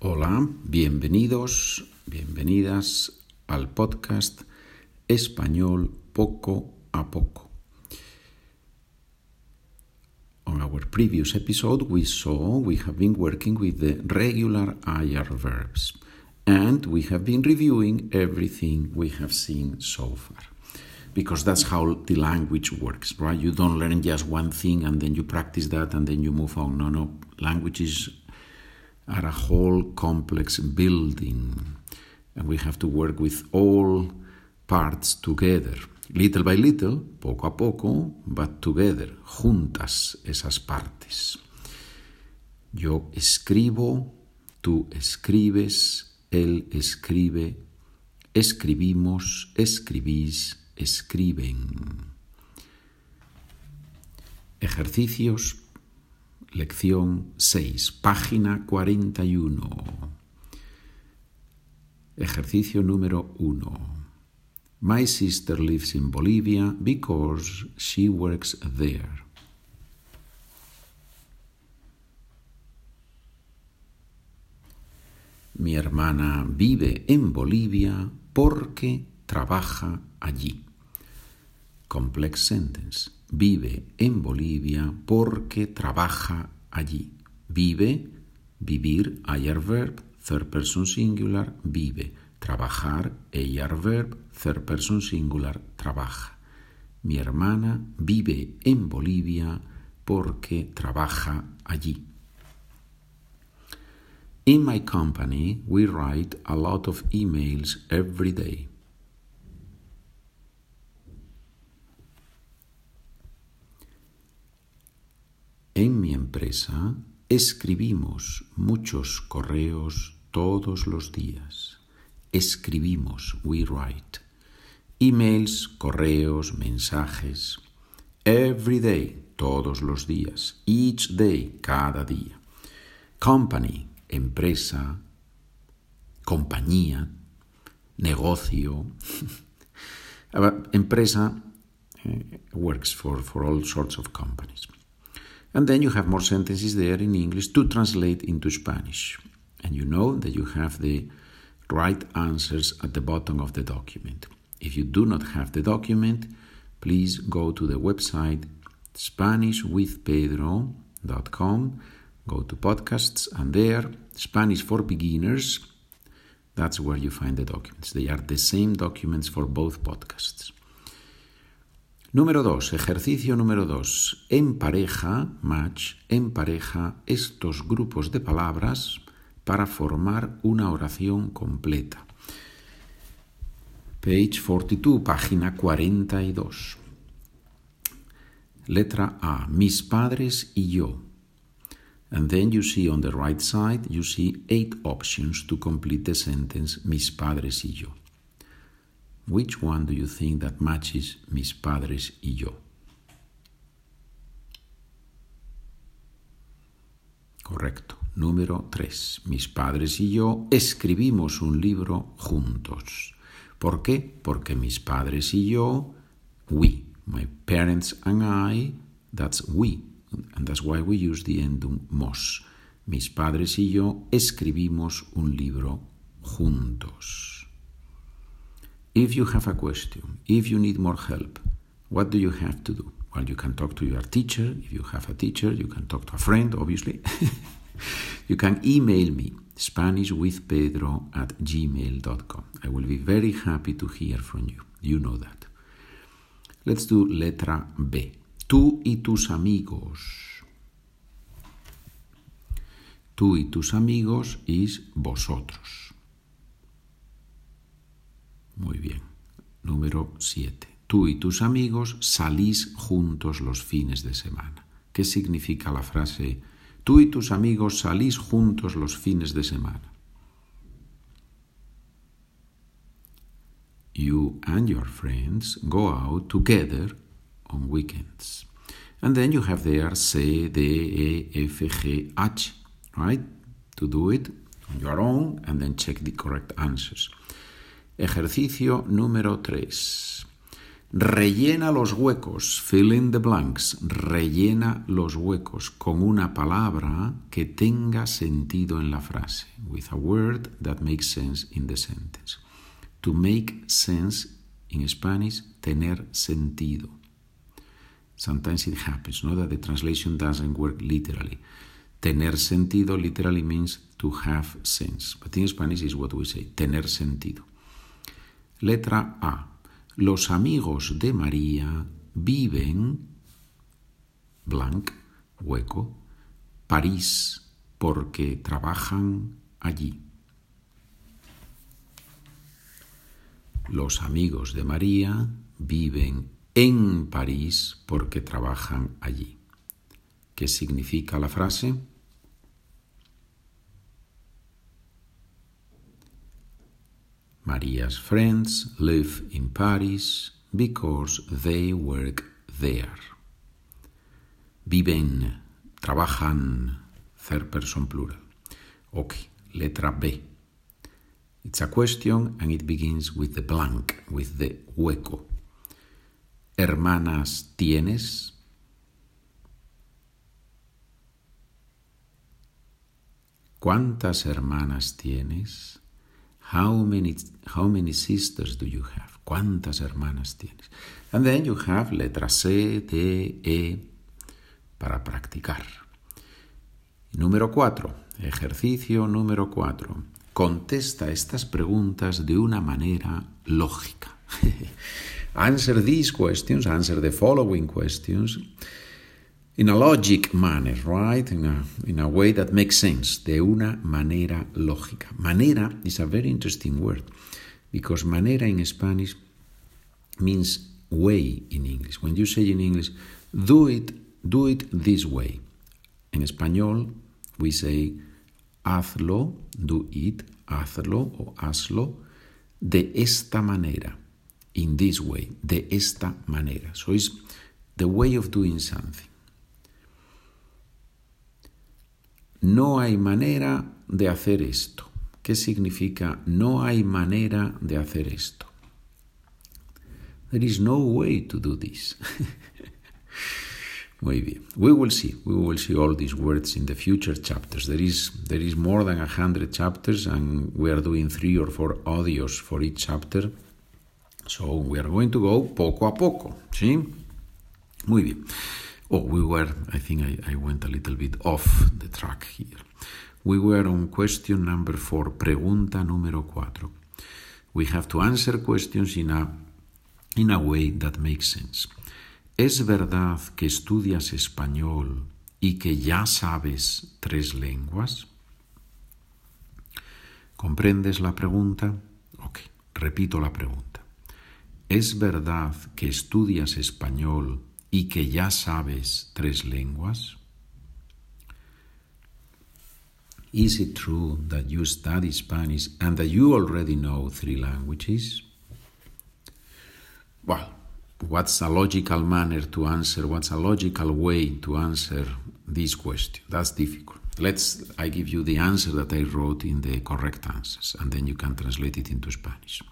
Hola, bienvenidos, bienvenidas al podcast Español poco a poco. On our previous episode, we saw we have been working with the regular IR verbs and we have been reviewing everything we have seen so far. Because that's how the language works, right? You don't learn just one thing and then you practice that and then you move on. No, no. Languages are a whole complex building, and we have to work with all parts together. Little by little, poco a poco, but together, juntas esas partes. Yo escribo, tú escribes, él escribe, escribimos, escribís, escriben. Ejercicios Lección 6, página 41. Ejercicio número 1. My sister lives in Bolivia because she works there. Mi hermana vive en Bolivia porque trabaja allí. Complex sentence vive en Bolivia porque trabaja allí. Vive, vivir, ayer verb, third person singular, vive. Trabajar, ayer verb, third person singular, trabaja. Mi hermana vive en Bolivia porque trabaja allí. In my company, we write a lot of emails every day. En mi empresa escribimos muchos correos todos los días. Escribimos, we write. Emails, correos, mensajes. Every day, todos los días. Each day, cada día. Company, empresa. Compañía, negocio. empresa eh, works for, for all sorts of companies. And then you have more sentences there in English to translate into Spanish. And you know that you have the right answers at the bottom of the document. If you do not have the document, please go to the website SpanishWithPedro.com, go to podcasts, and there, Spanish for Beginners, that's where you find the documents. They are the same documents for both podcasts. Número 2, ejercicio número 2. En pareja, match, en pareja estos grupos de palabras para formar una oración completa. Page 42, página 42. Letra A, mis padres y yo. And then you see on the right side, you see eight options to complete the sentence, mis padres y yo. Which one do you think that matches mis padres y yo? Correcto. Número 3. Mis padres y yo escribimos un libro juntos. ¿Por qué? Porque mis padres y yo, we, my parents and I, that's we, and that's why we use the endum mos. Mis padres y yo escribimos un libro juntos. If you have a question, if you need more help, what do you have to do? Well, you can talk to your teacher. If you have a teacher, you can talk to a friend, obviously. you can email me, SpanishWithPedro at gmail.com. I will be very happy to hear from you. You know that. Let's do letra B. Tú y tus amigos. Tú y tus amigos is vosotros. Muy bien. Número 7. Tú y tus amigos salís juntos los fines de semana. ¿Qué significa la frase tú y tus amigos salís juntos los fines de semana? You and your friends go out together on weekends. And then you have there C, D, E, F, G, H, right? To do it on your own and then check the correct answers. Ejercicio número 3. Rellena los huecos, fill in the blanks, rellena los huecos con una palabra que tenga sentido en la frase, with a word that makes sense in the sentence. To make sense in Spanish, tener sentido. Sometimes it happens, no, that the translation doesn't work literally. Tener sentido literally means to have sense, but in Spanish is what we say, tener sentido. Letra A. Los amigos de María viven, blank, hueco, París, porque trabajan allí. Los amigos de María viven en París porque trabajan allí. ¿Qué significa la frase? Maria's friends live in Paris because they work there. Viven, trabajan, third person plural. Ok, letra B. It's a question and it begins with the blank, with the hueco. Hermanas tienes? ¿Cuántas hermanas tienes? How many, how many sisters do you have? ¿Cuántas hermanas tienes? And then you have letra C, D, E para practicar. Número cuatro, ejercicio número cuatro. Contesta estas preguntas de una manera lógica. answer these questions, answer the following questions in a logic manner, right? In a, in a way that makes sense, de una manera lógica. Manera is a very interesting word because manera in Spanish means way in English. When you say in English, do it, do it this way. In español, we say hazlo, do it, hazlo o hazlo de esta manera, in this way, de esta manera. So it's the way of doing something. No hay manera de hacer esto. ¿Qué significa no hay manera de hacer esto? There is no way to do this. Muy bien. We will see. We will see all these words in the future chapters. There is there is more than a hundred chapters, and we are doing three or four audios for each chapter. So we are going to go poco a poco. ¿Sí? Muy bien. Oh, we were, I think I, went a little bit off the track here. We were on question number four, pregunta número cuatro. We have to answer questions in a, in a way that makes sense. ¿Es verdad que estudias español y que ya sabes tres lenguas? ¿Comprendes la pregunta? Ok, repito la pregunta. ¿Es verdad que estudias español y que ya sabes tres lenguas? Is it true that you study Spanish and that you already know three languages? Well, what's a logical manner to answer? What's a logical way to answer this question? That's difficult. Let's I give you the answer that I wrote in the correct answers and then you can translate it into Spanish.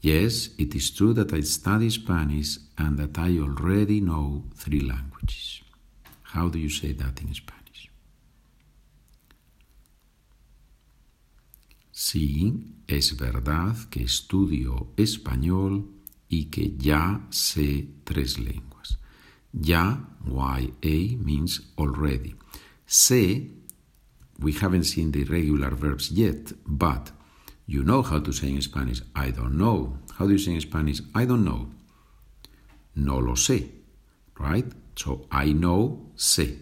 Yes, it is true that I study Spanish and that I already know three languages. How do you say that in Spanish? Sí, es verdad que estudio español y que ya sé tres lenguas. Ya, Y-A, means already. Sé, we haven't seen the irregular verbs yet, but you know how to say in Spanish, I don't know. How do you say in Spanish, I don't know? No lo sé, right? So I know, sé.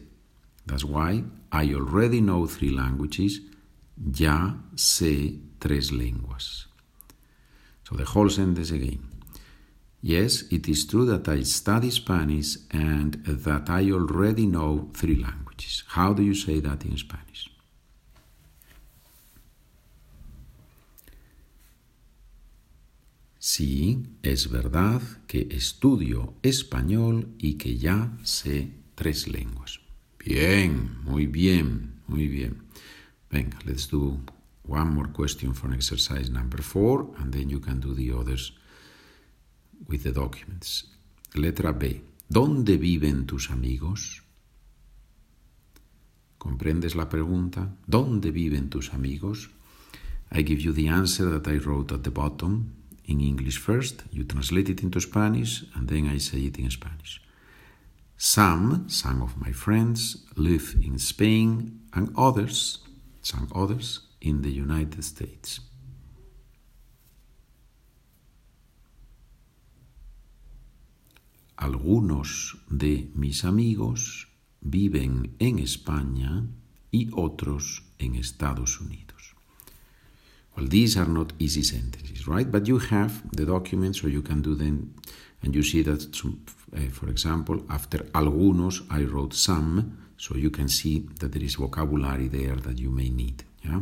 That's why I already know three languages. Ya sé tres lenguas. So the whole sentence again. Yes, it is true that I study Spanish and that I already know three languages. How do you say that in Spanish? Sí, es verdad que estudio español y que ya sé tres lenguas. Bien, muy bien, muy bien. Venga, let's do one more question for exercise number four, and then you can do the others with the documents. Letra B. ¿Dónde viven tus amigos? ¿Comprendes la pregunta? ¿Dónde viven tus amigos? I give you the answer that I wrote at the bottom in English first. You translate it into Spanish, and then I say it in Spanish. Some, some of my friends, live in Spain, and others, some others, in the United States. Algunos de mis amigos viven en España y otros en Estados Unidos. Well, these are not easy sentences, right? But you have the documents, so you can do them, and you see that, uh, for example, after algunos, I wrote some, so you can see that there is vocabulary there that you may need. Yeah?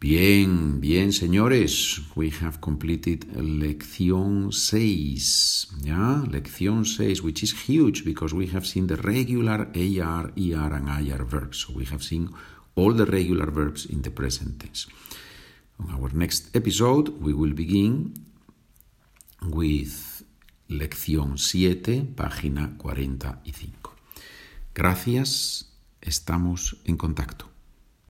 Bien, bien, señores. We have completed lección 6. Yeah, lección 6, which is huge because we have seen the regular AR, ER, and IR verbs. So we have seen all the regular verbs in the present tense. On our next episode, we will begin with lección 7, página 45. Gracias, estamos en contacto.